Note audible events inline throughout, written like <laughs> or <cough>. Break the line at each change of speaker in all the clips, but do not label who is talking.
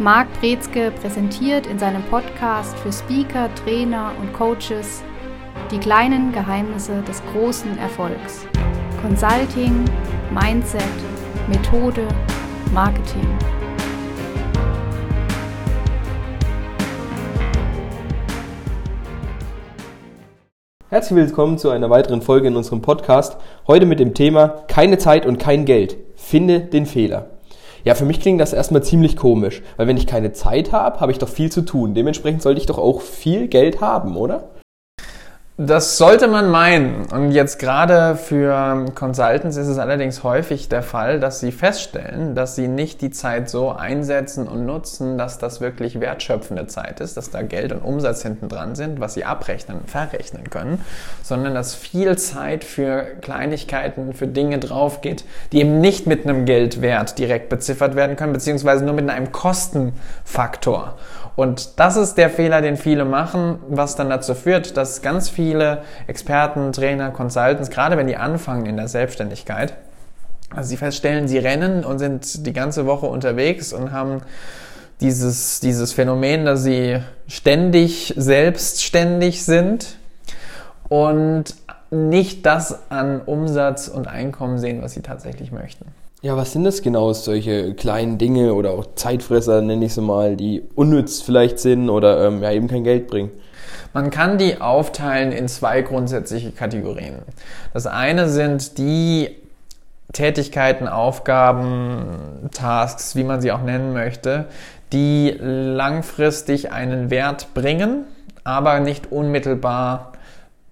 Marc Brezke präsentiert in seinem Podcast für Speaker, Trainer und Coaches die kleinen Geheimnisse des großen Erfolgs. Consulting, Mindset, Methode, Marketing.
Herzlich willkommen zu einer weiteren Folge in unserem Podcast. Heute mit dem Thema Keine Zeit und kein Geld. Finde den Fehler. Ja, für mich klingt das erstmal ziemlich komisch, weil wenn ich keine Zeit habe, habe ich doch viel zu tun. Dementsprechend sollte ich doch auch viel Geld haben, oder?
Das sollte man meinen. Und jetzt gerade für Consultants ist es allerdings häufig der Fall, dass sie feststellen, dass sie nicht die Zeit so einsetzen und nutzen, dass das wirklich wertschöpfende Zeit ist, dass da Geld und Umsatz hinten dran sind, was sie abrechnen, verrechnen können, sondern dass viel Zeit für Kleinigkeiten, für Dinge drauf geht, die eben nicht mit einem Geldwert direkt beziffert werden können, beziehungsweise nur mit einem Kostenfaktor. Und das ist der Fehler, den viele machen, was dann dazu führt, dass ganz viele Experten, Trainer, Consultants, gerade wenn die anfangen in der Selbstständigkeit, also sie feststellen, sie rennen und sind die ganze Woche unterwegs und haben dieses, dieses Phänomen, dass sie ständig selbstständig sind und nicht das an Umsatz und Einkommen sehen, was sie tatsächlich möchten.
Ja, was sind das genau, solche kleinen Dinge oder auch Zeitfresser, nenne ich sie mal, die unnütz vielleicht sind oder ähm, ja eben kein Geld bringen?
Man kann die aufteilen in zwei grundsätzliche Kategorien. Das eine sind die Tätigkeiten, Aufgaben, Tasks, wie man sie auch nennen möchte, die langfristig einen Wert bringen, aber nicht unmittelbar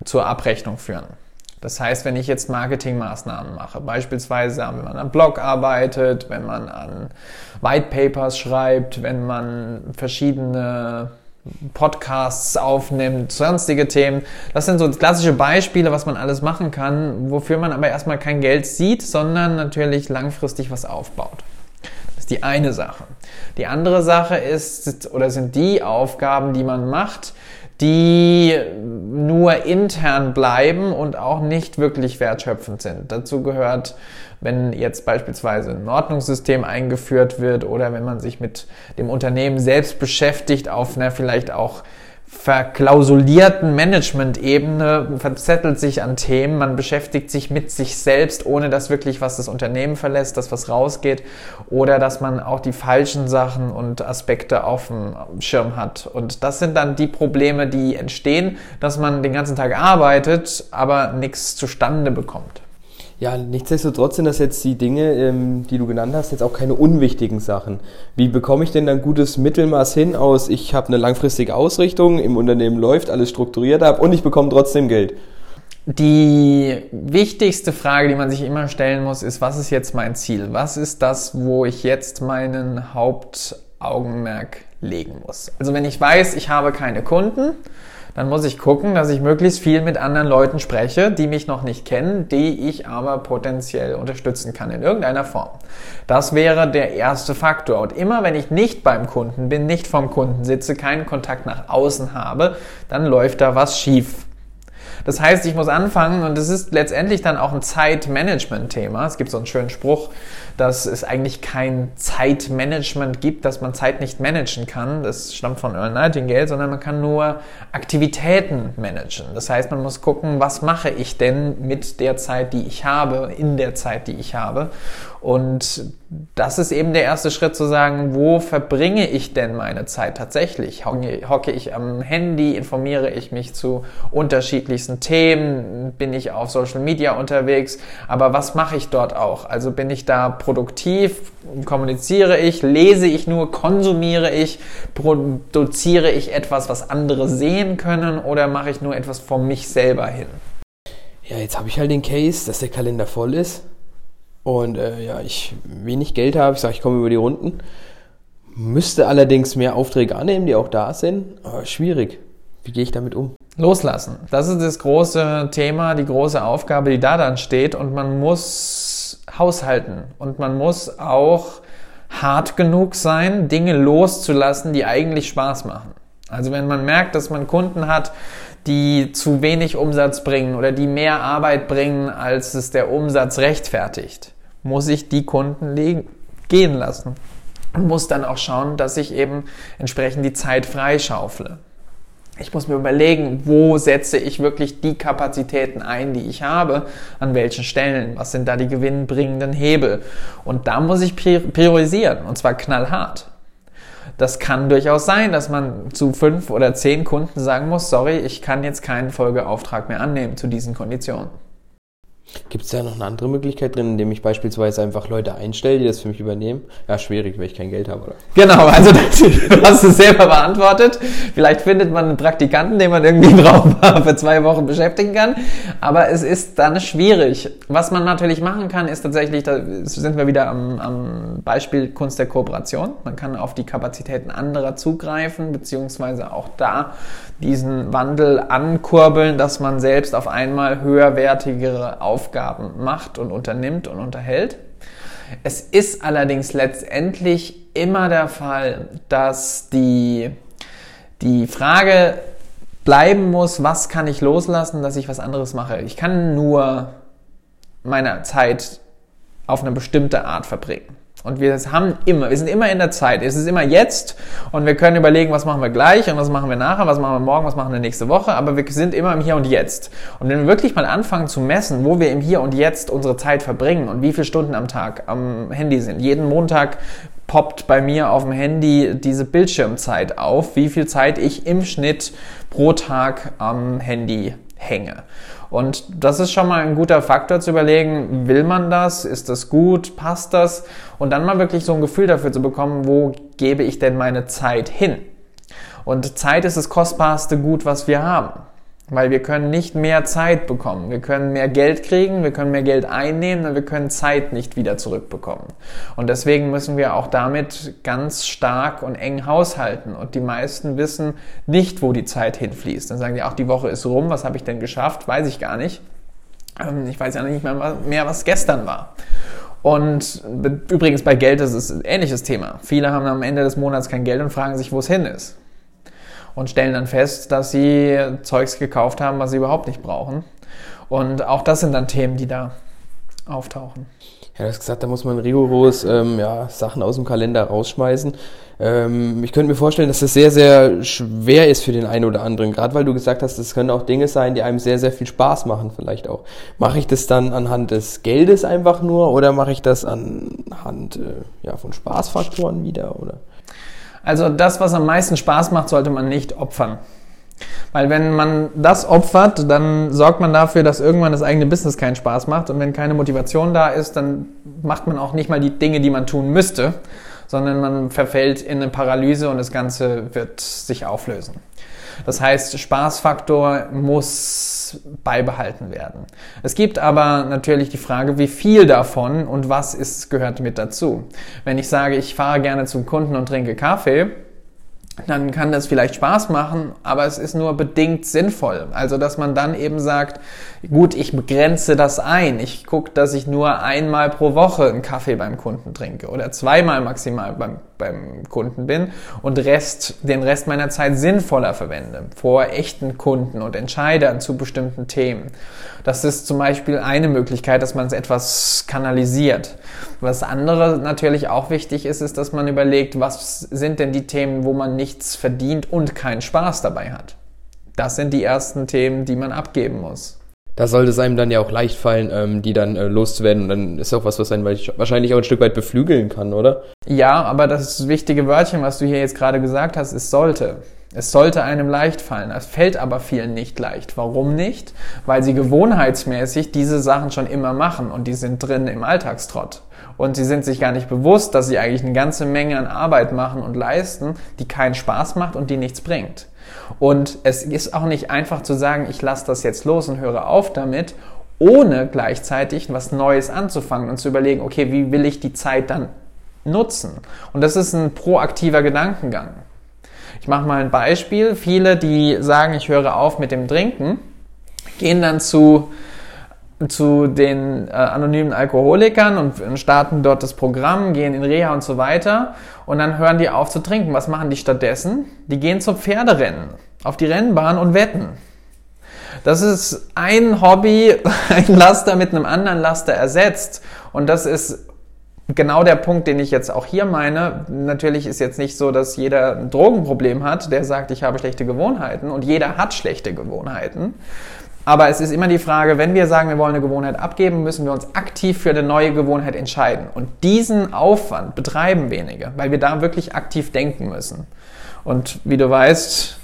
zur Abrechnung führen. Das heißt, wenn ich jetzt Marketingmaßnahmen mache, beispielsweise wenn man am Blog arbeitet, wenn man an White Papers schreibt, wenn man verschiedene Podcasts aufnimmt, sonstige Themen. Das sind so klassische Beispiele, was man alles machen kann, wofür man aber erstmal kein Geld sieht, sondern natürlich langfristig was aufbaut. Das ist die eine Sache. Die andere Sache ist oder sind die Aufgaben, die man macht, die nur intern bleiben und auch nicht wirklich wertschöpfend sind. Dazu gehört, wenn jetzt beispielsweise ein Ordnungssystem eingeführt wird oder wenn man sich mit dem Unternehmen selbst beschäftigt auf einer vielleicht auch verklausulierten Management-Ebene verzettelt sich an Themen, man beschäftigt sich mit sich selbst, ohne dass wirklich was das Unternehmen verlässt, dass was rausgeht oder dass man auch die falschen Sachen und Aspekte auf dem Schirm hat. Und das sind dann die Probleme, die entstehen, dass man den ganzen Tag arbeitet, aber nichts zustande bekommt.
Ja, nichtsdestotrotz sind das jetzt die Dinge, ähm, die du genannt hast, jetzt auch keine unwichtigen Sachen. Wie bekomme ich denn dann gutes Mittelmaß hin aus, ich habe eine langfristige Ausrichtung, im Unternehmen läuft, alles strukturiert ab und ich bekomme trotzdem Geld?
Die wichtigste Frage, die man sich immer stellen muss, ist, was ist jetzt mein Ziel? Was ist das, wo ich jetzt meinen Hauptaugenmerk legen muss? Also wenn ich weiß, ich habe keine Kunden, dann muss ich gucken, dass ich möglichst viel mit anderen Leuten spreche, die mich noch nicht kennen, die ich aber potenziell unterstützen kann in irgendeiner Form. Das wäre der erste Faktor. Und immer wenn ich nicht beim Kunden bin, nicht vom Kunden sitze, keinen Kontakt nach außen habe, dann läuft da was schief. Das heißt, ich muss anfangen und es ist letztendlich dann auch ein Zeitmanagement-Thema. Es gibt so einen schönen Spruch, dass es eigentlich kein Zeitmanagement gibt, dass man Zeit nicht managen kann. Das stammt von Earl Nightingale, sondern man kann nur Aktivitäten managen. Das heißt, man muss gucken, was mache ich denn mit der Zeit, die ich habe, in der Zeit, die ich habe. Und das ist eben der erste Schritt zu sagen, wo verbringe ich denn meine Zeit tatsächlich? Hocke ich am Handy, informiere ich mich zu unterschiedlichsten Themen, bin ich auf Social Media unterwegs, aber was mache ich dort auch? Also bin ich da produktiv, kommuniziere ich, lese ich nur, konsumiere ich, produziere ich etwas, was andere sehen können? Oder mache ich nur etwas von mich selber hin?
Ja, jetzt habe ich halt den Case, dass der Kalender voll ist und äh, ja, ich wenig Geld habe, ich sage, ich komme über die Runden. Müsste allerdings mehr Aufträge annehmen, die auch da sind. Aber schwierig. Wie gehe ich damit um?
Loslassen. Das ist das große Thema, die große Aufgabe, die da dann steht. Und man muss haushalten. Und man muss auch hart genug sein, Dinge loszulassen, die eigentlich Spaß machen. Also wenn man merkt, dass man Kunden hat, die zu wenig Umsatz bringen oder die mehr Arbeit bringen, als es der Umsatz rechtfertigt, muss ich die Kunden gehen lassen. und muss dann auch schauen, dass ich eben entsprechend die Zeit freischaufle. Ich muss mir überlegen, wo setze ich wirklich die Kapazitäten ein, die ich habe, an welchen Stellen, was sind da die gewinnbringenden Hebel. Und da muss ich priorisieren, und zwar knallhart. Das kann durchaus sein, dass man zu fünf oder zehn Kunden sagen muss, sorry, ich kann jetzt keinen Folgeauftrag mehr annehmen zu diesen Konditionen.
Gibt es da noch eine andere Möglichkeit drin, indem ich beispielsweise einfach Leute einstelle, die das für mich übernehmen? Ja, schwierig, weil ich kein Geld habe, oder?
Genau, also <laughs> das, du hast es selber beantwortet. Vielleicht findet man einen Praktikanten, den man irgendwie <laughs> im Raum für zwei Wochen beschäftigen kann. Aber es ist dann schwierig. Was man natürlich machen kann, ist tatsächlich, da sind wir wieder am, am Beispiel Kunst der Kooperation. Man kann auf die Kapazitäten anderer zugreifen, beziehungsweise auch da diesen Wandel ankurbeln, dass man selbst auf einmal höherwertigere Aufgaben macht und unternimmt und unterhält. Es ist allerdings letztendlich immer der Fall, dass die, die Frage bleiben muss, was kann ich loslassen, dass ich was anderes mache. Ich kann nur meine Zeit auf eine bestimmte Art verbringen. Und wir haben immer, wir sind immer in der Zeit. Es ist immer jetzt und wir können überlegen, was machen wir gleich und was machen wir nachher, was machen wir morgen, was machen wir nächste Woche, aber wir sind immer im Hier und Jetzt. Und wenn wir wirklich mal anfangen zu messen, wo wir im Hier und Jetzt unsere Zeit verbringen und wie viele Stunden am Tag am Handy sind. Jeden Montag poppt bei mir auf dem Handy diese Bildschirmzeit auf, wie viel Zeit ich im Schnitt pro Tag am Handy hänge. Und das ist schon mal ein guter Faktor zu überlegen, will man das, ist das gut, passt das? Und dann mal wirklich so ein Gefühl dafür zu bekommen, wo gebe ich denn meine Zeit hin? Und Zeit ist das kostbarste Gut, was wir haben. Weil wir können nicht mehr Zeit bekommen. Wir können mehr Geld kriegen, wir können mehr Geld einnehmen, aber wir können Zeit nicht wieder zurückbekommen. Und deswegen müssen wir auch damit ganz stark und eng haushalten. Und die meisten wissen nicht, wo die Zeit hinfließt. Dann sagen die, auch die Woche ist rum, was habe ich denn geschafft? Weiß ich gar nicht. Ähm, ich weiß ja nicht mehr, was gestern war. Und übrigens bei Geld ist es ein ähnliches Thema. Viele haben am Ende des Monats kein Geld und fragen sich, wo es hin ist und stellen dann fest, dass sie Zeugs gekauft haben, was sie überhaupt nicht brauchen. Und auch das sind dann Themen, die da auftauchen.
Ja, du hast gesagt, da muss man rigoros ähm, ja, Sachen aus dem Kalender rausschmeißen. Ähm, ich könnte mir vorstellen, dass das sehr, sehr schwer ist für den einen oder anderen. Gerade weil du gesagt hast, das können auch Dinge sein, die einem sehr, sehr viel Spaß machen, vielleicht auch. Mache ich das dann anhand des Geldes einfach nur oder mache ich das anhand äh, ja, von Spaßfaktoren wieder? Oder?
Also das, was am meisten Spaß macht, sollte man nicht opfern. Weil wenn man das opfert, dann sorgt man dafür, dass irgendwann das eigene Business keinen Spaß macht. Und wenn keine Motivation da ist, dann macht man auch nicht mal die Dinge, die man tun müsste, sondern man verfällt in eine Paralyse und das Ganze wird sich auflösen. Das heißt, Spaßfaktor muss beibehalten werden. Es gibt aber natürlich die Frage, wie viel davon und was ist, gehört mit dazu. Wenn ich sage, ich fahre gerne zum Kunden und trinke Kaffee, dann kann das vielleicht Spaß machen, aber es ist nur bedingt sinnvoll. Also, dass man dann eben sagt, gut, ich begrenze das ein. Ich gucke, dass ich nur einmal pro Woche einen Kaffee beim Kunden trinke oder zweimal maximal beim, beim Kunden bin und Rest, den Rest meiner Zeit sinnvoller verwende, vor echten Kunden und Entscheidern zu bestimmten Themen. Das ist zum Beispiel eine Möglichkeit, dass man es etwas kanalisiert. Was andere natürlich auch wichtig ist, ist, dass man überlegt, was sind denn die Themen, wo man nichts verdient und keinen Spaß dabei hat. Das sind die ersten Themen, die man abgeben muss.
Da sollte es einem dann ja auch leicht fallen, ähm, die dann äh, loszuwerden. Und dann ist auch was, was einen wahrscheinlich auch ein Stück weit beflügeln kann, oder?
Ja, aber das wichtige Wörtchen, was du hier jetzt gerade gesagt hast, ist sollte. Es sollte einem leicht fallen. Es fällt aber vielen nicht leicht. Warum nicht? Weil sie gewohnheitsmäßig diese Sachen schon immer machen und die sind drin im Alltagstrott. Und sie sind sich gar nicht bewusst, dass sie eigentlich eine ganze Menge an Arbeit machen und leisten, die keinen Spaß macht und die nichts bringt. Und es ist auch nicht einfach zu sagen, ich lasse das jetzt los und höre auf damit, ohne gleichzeitig was Neues anzufangen und zu überlegen, okay, wie will ich die Zeit dann nutzen? Und das ist ein proaktiver Gedankengang. Ich mache mal ein Beispiel. Viele, die sagen, ich höre auf mit dem Trinken, gehen dann zu, zu den äh, anonymen Alkoholikern und starten dort das Programm, gehen in Reha und so weiter und dann hören die auf zu trinken. Was machen die stattdessen? Die gehen zum Pferderennen, auf die Rennbahn und wetten. Das ist ein Hobby, <laughs> ein Laster mit einem anderen Laster ersetzt und das ist genau der Punkt, den ich jetzt auch hier meine. Natürlich ist jetzt nicht so, dass jeder ein Drogenproblem hat, der sagt, ich habe schlechte Gewohnheiten und jeder hat schlechte Gewohnheiten. Aber es ist immer die Frage, wenn wir sagen, wir wollen eine Gewohnheit abgeben, müssen wir uns aktiv für eine neue Gewohnheit entscheiden. Und diesen Aufwand betreiben wenige, weil wir da wirklich aktiv denken müssen. Und wie du weißt,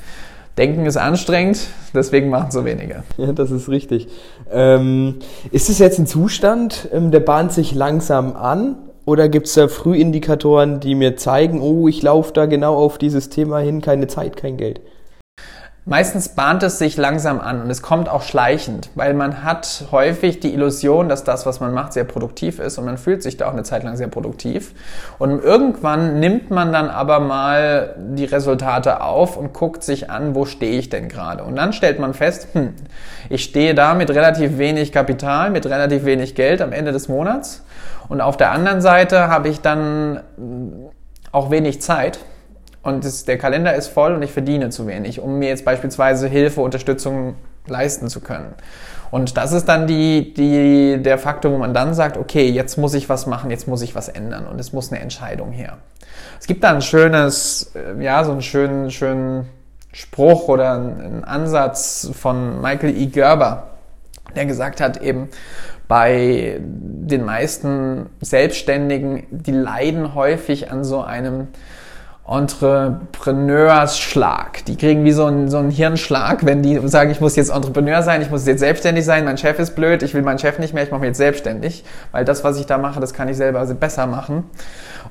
Denken ist anstrengend, deswegen machen so wenige.
Ja, das ist richtig. Ähm, ist es jetzt ein Zustand, ähm, der bahnt sich langsam an? Oder gibt es da Frühindikatoren, die mir zeigen, oh, ich laufe da genau auf dieses Thema hin, keine Zeit, kein Geld?
Meistens bahnt es sich langsam an und es kommt auch schleichend, weil man hat häufig die Illusion, dass das, was man macht, sehr produktiv ist und man fühlt sich da auch eine Zeit lang sehr produktiv. Und irgendwann nimmt man dann aber mal die Resultate auf und guckt sich an, wo stehe ich denn gerade. Und dann stellt man fest, hm, ich stehe da mit relativ wenig Kapital, mit relativ wenig Geld am Ende des Monats. Und auf der anderen Seite habe ich dann auch wenig Zeit und das, der Kalender ist voll und ich verdiene zu wenig, um mir jetzt beispielsweise Hilfe, Unterstützung leisten zu können. Und das ist dann die, die, der Faktor, wo man dann sagt, okay, jetzt muss ich was machen, jetzt muss ich was ändern und es muss eine Entscheidung her. Es gibt da ein schönes, äh, ja, so einen schönen, schönen Spruch oder einen Ansatz von Michael E. Gerber, der gesagt hat eben, bei den meisten Selbstständigen, die leiden häufig an so einem Entrepreneursschlag. Die kriegen wie so einen, so einen Hirnschlag, wenn die sagen, ich muss jetzt Entrepreneur sein, ich muss jetzt selbstständig sein, mein Chef ist blöd, ich will meinen Chef nicht mehr, ich mache mich jetzt selbstständig, weil das, was ich da mache, das kann ich selber besser machen.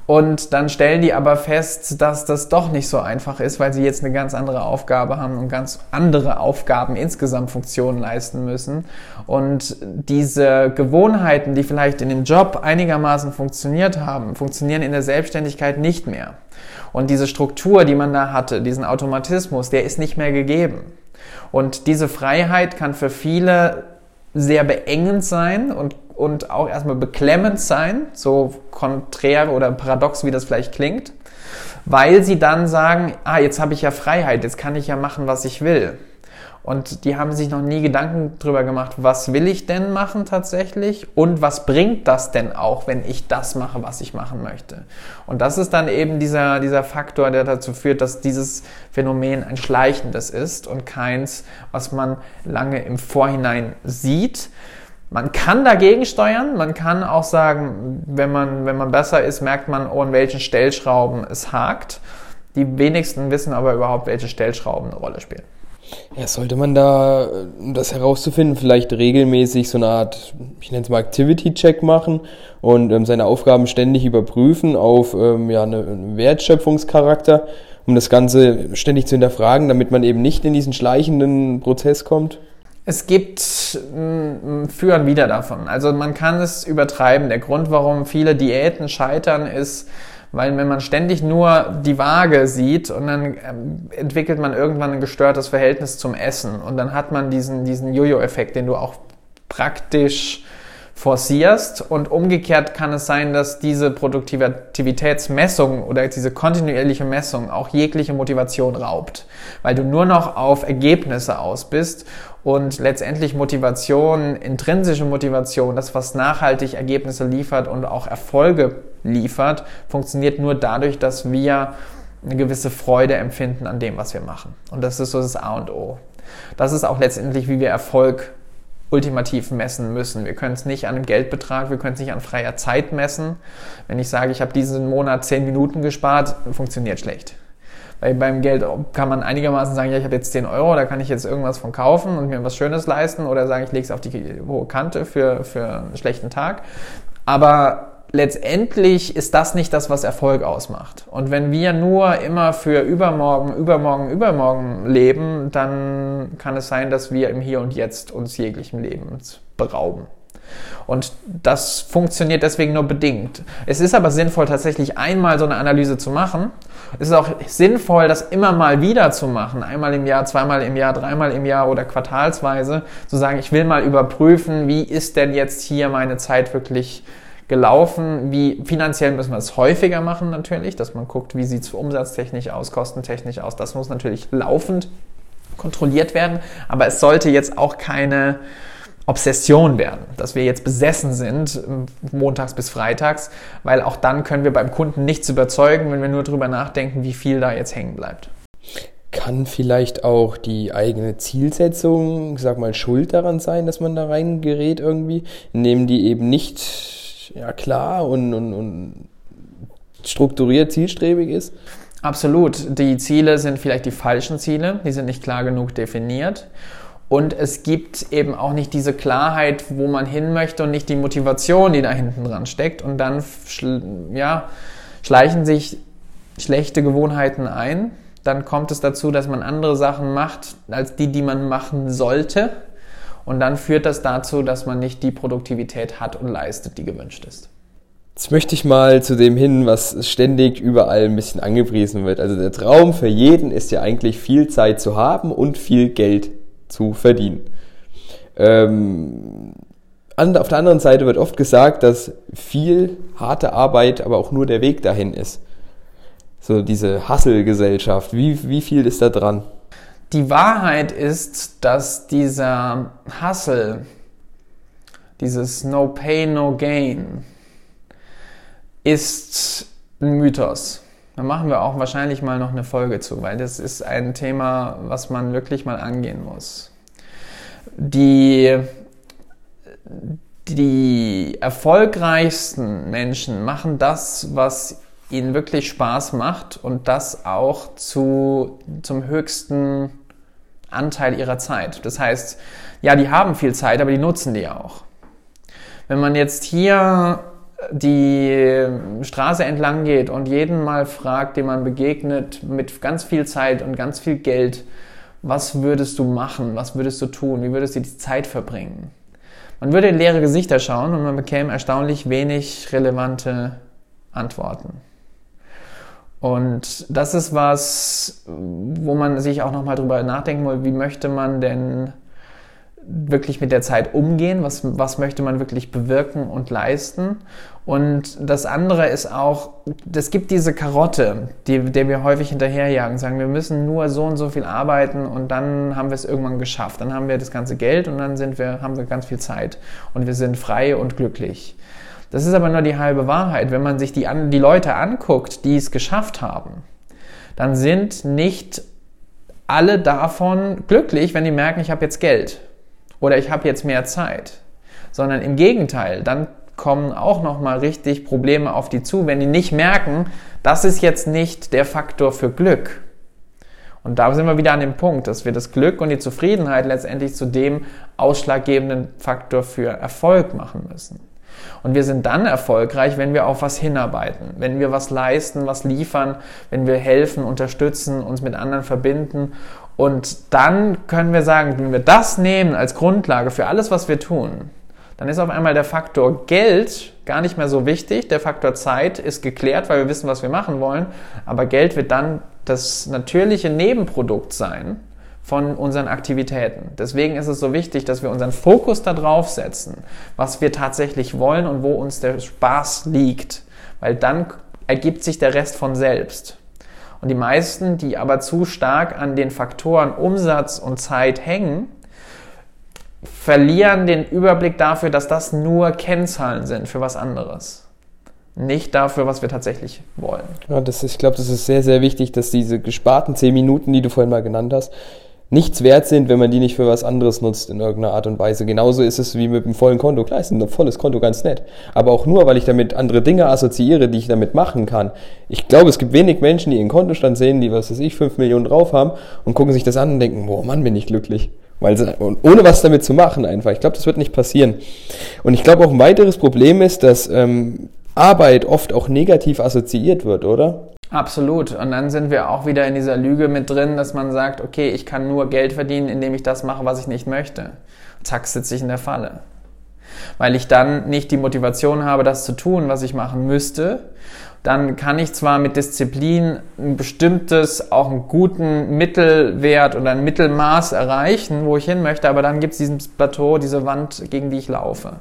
Und dann stellen die aber fest, dass das doch nicht so einfach ist, weil sie jetzt eine ganz andere Aufgabe haben und ganz andere Aufgaben insgesamt Funktionen leisten müssen. Und diese Gewohnheiten, die vielleicht in dem Job einigermaßen funktioniert haben, funktionieren in der Selbstständigkeit nicht mehr. Und diese Struktur, die man da hatte, diesen Automatismus, der ist nicht mehr gegeben. Und diese Freiheit kann für viele sehr beengend sein und, und auch erstmal beklemmend sein, so konträr oder paradox, wie das vielleicht klingt, weil sie dann sagen, ah, jetzt habe ich ja Freiheit, jetzt kann ich ja machen, was ich will. Und die haben sich noch nie Gedanken drüber gemacht, was will ich denn machen tatsächlich und was bringt das denn auch, wenn ich das mache, was ich machen möchte. Und das ist dann eben dieser, dieser Faktor, der dazu führt, dass dieses Phänomen ein schleichendes ist und keins, was man lange im Vorhinein sieht. Man kann dagegen steuern, man kann auch sagen, wenn man, wenn man besser ist, merkt man, oh, an welchen Stellschrauben es hakt. Die wenigsten wissen aber überhaupt, welche Stellschrauben eine Rolle spielen.
Ja, sollte man da, um das herauszufinden, vielleicht regelmäßig so eine Art, ich nenne es mal Activity-Check machen und ähm, seine Aufgaben ständig überprüfen auf ähm, ja, einen Wertschöpfungscharakter, um das Ganze ständig zu hinterfragen, damit man eben nicht in diesen schleichenden Prozess kommt?
Es gibt ein Für und Wider davon. Also man kann es übertreiben. Der Grund, warum viele Diäten scheitern, ist, weil wenn man ständig nur die Waage sieht und dann ähm, entwickelt man irgendwann ein gestörtes Verhältnis zum Essen. Und dann hat man diesen, diesen Jojo-Effekt, den du auch praktisch forcierst. Und umgekehrt kann es sein, dass diese Produktivitätsmessung oder diese kontinuierliche Messung auch jegliche Motivation raubt, weil du nur noch auf Ergebnisse aus bist und letztendlich Motivation, intrinsische Motivation, das was nachhaltig Ergebnisse liefert und auch Erfolge liefert, funktioniert nur dadurch, dass wir eine gewisse Freude empfinden an dem, was wir machen. Und das ist so das A und O. Das ist auch letztendlich, wie wir Erfolg ultimativ messen müssen. Wir können es nicht an einem Geldbetrag, wir können es nicht an freier Zeit messen. Wenn ich sage, ich habe diesen Monat 10 Minuten gespart, funktioniert schlecht. Weil beim Geld kann man einigermaßen sagen, ja, ich habe jetzt 10 Euro, da kann ich jetzt irgendwas von kaufen und mir was Schönes leisten oder sagen, ich lege es auf die hohe Kante für, für einen schlechten Tag. Aber letztendlich ist das nicht das, was Erfolg ausmacht. Und wenn wir nur immer für übermorgen, übermorgen, übermorgen leben, dann kann es sein, dass wir im Hier und Jetzt uns jeglichen Lebens berauben. Und das funktioniert deswegen nur bedingt. Es ist aber sinnvoll, tatsächlich einmal so eine Analyse zu machen. Es ist auch sinnvoll, das immer mal wieder zu machen. Einmal im Jahr, zweimal im Jahr, dreimal im Jahr oder quartalsweise. Zu sagen, ich will mal überprüfen, wie ist denn jetzt hier meine Zeit wirklich gelaufen. Wie finanziell müssen wir es häufiger machen natürlich, dass man guckt, wie sieht es umsatztechnisch aus, kostentechnisch aus. Das muss natürlich laufend kontrolliert werden, aber es sollte jetzt auch keine Obsession werden, dass wir jetzt besessen sind, montags bis freitags, weil auch dann können wir beim Kunden nichts überzeugen, wenn wir nur darüber nachdenken, wie viel da jetzt hängen bleibt.
Kann vielleicht auch die eigene Zielsetzung, sag mal, schuld daran sein, dass man da reingerät irgendwie, indem die eben nicht ja, klar und, und, und strukturiert, zielstrebig ist?
Absolut. Die Ziele sind vielleicht die falschen Ziele, die sind nicht klar genug definiert. Und es gibt eben auch nicht diese Klarheit, wo man hin möchte und nicht die Motivation, die da hinten dran steckt. Und dann ja, schleichen sich schlechte Gewohnheiten ein. Dann kommt es dazu, dass man andere Sachen macht, als die, die man machen sollte. Und dann führt das dazu, dass man nicht die Produktivität hat und leistet, die gewünscht ist.
Jetzt möchte ich mal zu dem hin, was ständig überall ein bisschen angepriesen wird. Also der Traum für jeden ist ja eigentlich viel Zeit zu haben und viel Geld zu verdienen. Ähm, auf der anderen Seite wird oft gesagt, dass viel harte Arbeit aber auch nur der Weg dahin ist. So diese Hustle-Gesellschaft, wie, wie viel ist da dran?
Die Wahrheit ist, dass dieser Hustle, dieses No Pay, No Gain, ist ein Mythos. Da machen wir auch wahrscheinlich mal noch eine Folge zu, weil das ist ein Thema, was man wirklich mal angehen muss. Die, die erfolgreichsten Menschen machen das, was ihnen wirklich Spaß macht und das auch zu, zum höchsten Anteil ihrer Zeit. Das heißt, ja, die haben viel Zeit, aber die nutzen die auch. Wenn man jetzt hier die Straße entlang geht und jeden mal fragt, dem man begegnet, mit ganz viel Zeit und ganz viel Geld, was würdest du machen, was würdest du tun, wie würdest du die Zeit verbringen? Man würde in leere Gesichter schauen und man bekäme erstaunlich wenig relevante Antworten. Und das ist was, wo man sich auch nochmal drüber nachdenken muss, wie möchte man denn wirklich mit der Zeit umgehen, was, was möchte man wirklich bewirken und leisten. Und das andere ist auch, es gibt diese Karotte, die, der wir häufig hinterherjagen, sagen, wir müssen nur so und so viel arbeiten und dann haben wir es irgendwann geschafft. Dann haben wir das ganze Geld und dann sind wir, haben wir ganz viel Zeit und wir sind frei und glücklich. Das ist aber nur die halbe Wahrheit. Wenn man sich die, die Leute anguckt, die es geschafft haben, dann sind nicht alle davon glücklich, wenn die merken, ich habe jetzt Geld oder ich habe jetzt mehr Zeit, sondern im Gegenteil, dann kommen auch noch mal richtig Probleme auf die zu, wenn die nicht merken, das ist jetzt nicht der Faktor für Glück. Und da sind wir wieder an dem Punkt, dass wir das Glück und die Zufriedenheit letztendlich zu dem ausschlaggebenden Faktor für Erfolg machen müssen. Und wir sind dann erfolgreich, wenn wir auf was hinarbeiten, wenn wir was leisten, was liefern, wenn wir helfen, unterstützen, uns mit anderen verbinden und dann können wir sagen, wenn wir das nehmen als Grundlage für alles, was wir tun, dann ist auf einmal der Faktor Geld gar nicht mehr so wichtig. Der Faktor Zeit ist geklärt, weil wir wissen, was wir machen wollen. Aber Geld wird dann das natürliche Nebenprodukt sein von unseren Aktivitäten. Deswegen ist es so wichtig, dass wir unseren Fokus darauf setzen, was wir tatsächlich wollen und wo uns der Spaß liegt. Weil dann ergibt sich der Rest von selbst. Und die meisten, die aber zu stark an den Faktoren Umsatz und Zeit hängen, verlieren den Überblick dafür, dass das nur Kennzahlen sind für was anderes. Nicht dafür, was wir tatsächlich wollen.
Ja, das ist, ich glaube, das ist sehr, sehr wichtig, dass diese gesparten zehn Minuten, die du vorhin mal genannt hast, nichts wert sind, wenn man die nicht für was anderes nutzt in irgendeiner Art und Weise. Genauso ist es wie mit einem vollen Konto. Klar, ist ein volles Konto ganz nett. Aber auch nur, weil ich damit andere Dinge assoziiere, die ich damit machen kann. Ich glaube, es gibt wenig Menschen, die ihren Kontostand sehen, die, was weiß ich, fünf Millionen drauf haben und gucken sich das an und denken, boah, Mann, bin ich glücklich. Weil sie, ohne was damit zu machen einfach. Ich glaube, das wird nicht passieren. Und ich glaube auch ein weiteres Problem ist, dass ähm, Arbeit oft auch negativ assoziiert wird, oder?
Absolut. Und dann sind wir auch wieder in dieser Lüge mit drin, dass man sagt, okay, ich kann nur Geld verdienen, indem ich das mache, was ich nicht möchte. Zack, sitze ich in der Falle. Weil ich dann nicht die Motivation habe, das zu tun, was ich machen müsste. Dann kann ich zwar mit Disziplin ein bestimmtes, auch einen guten Mittelwert oder ein Mittelmaß erreichen, wo ich hin möchte, aber dann gibt es dieses Plateau, diese Wand, gegen die ich laufe.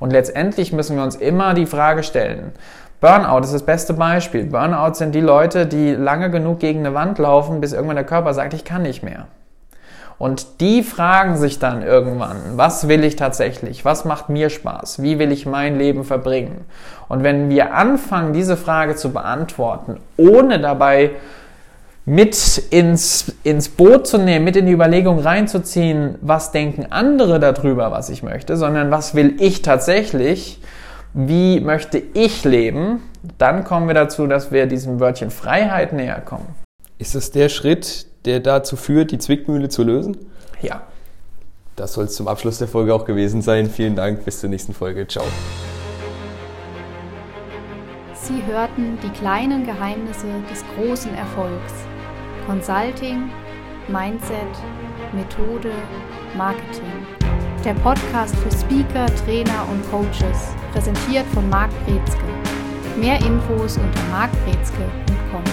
Und letztendlich müssen wir uns immer die Frage stellen, Burnout ist das beste Beispiel. Burnout sind die Leute, die lange genug gegen eine Wand laufen, bis irgendwann der Körper sagt, ich kann nicht mehr. Und die fragen sich dann irgendwann, was will ich tatsächlich? Was macht mir Spaß? Wie will ich mein Leben verbringen? Und wenn wir anfangen, diese Frage zu beantworten, ohne dabei mit ins, ins Boot zu nehmen, mit in die Überlegung reinzuziehen, was denken andere darüber, was ich möchte, sondern was will ich tatsächlich, wie möchte ich leben, dann kommen wir dazu, dass wir diesem Wörtchen Freiheit näher kommen.
Ist es der Schritt, der dazu führt, die Zwickmühle zu lösen?
Ja.
Das soll es zum Abschluss der Folge auch gewesen sein. Vielen Dank, bis zur nächsten Folge. Ciao.
Sie hörten die kleinen Geheimnisse des großen Erfolgs. Consulting, Mindset, Methode, Marketing. Der Podcast für Speaker, Trainer und Coaches, präsentiert von Marc Brezke. Mehr Infos unter markbrezke.com.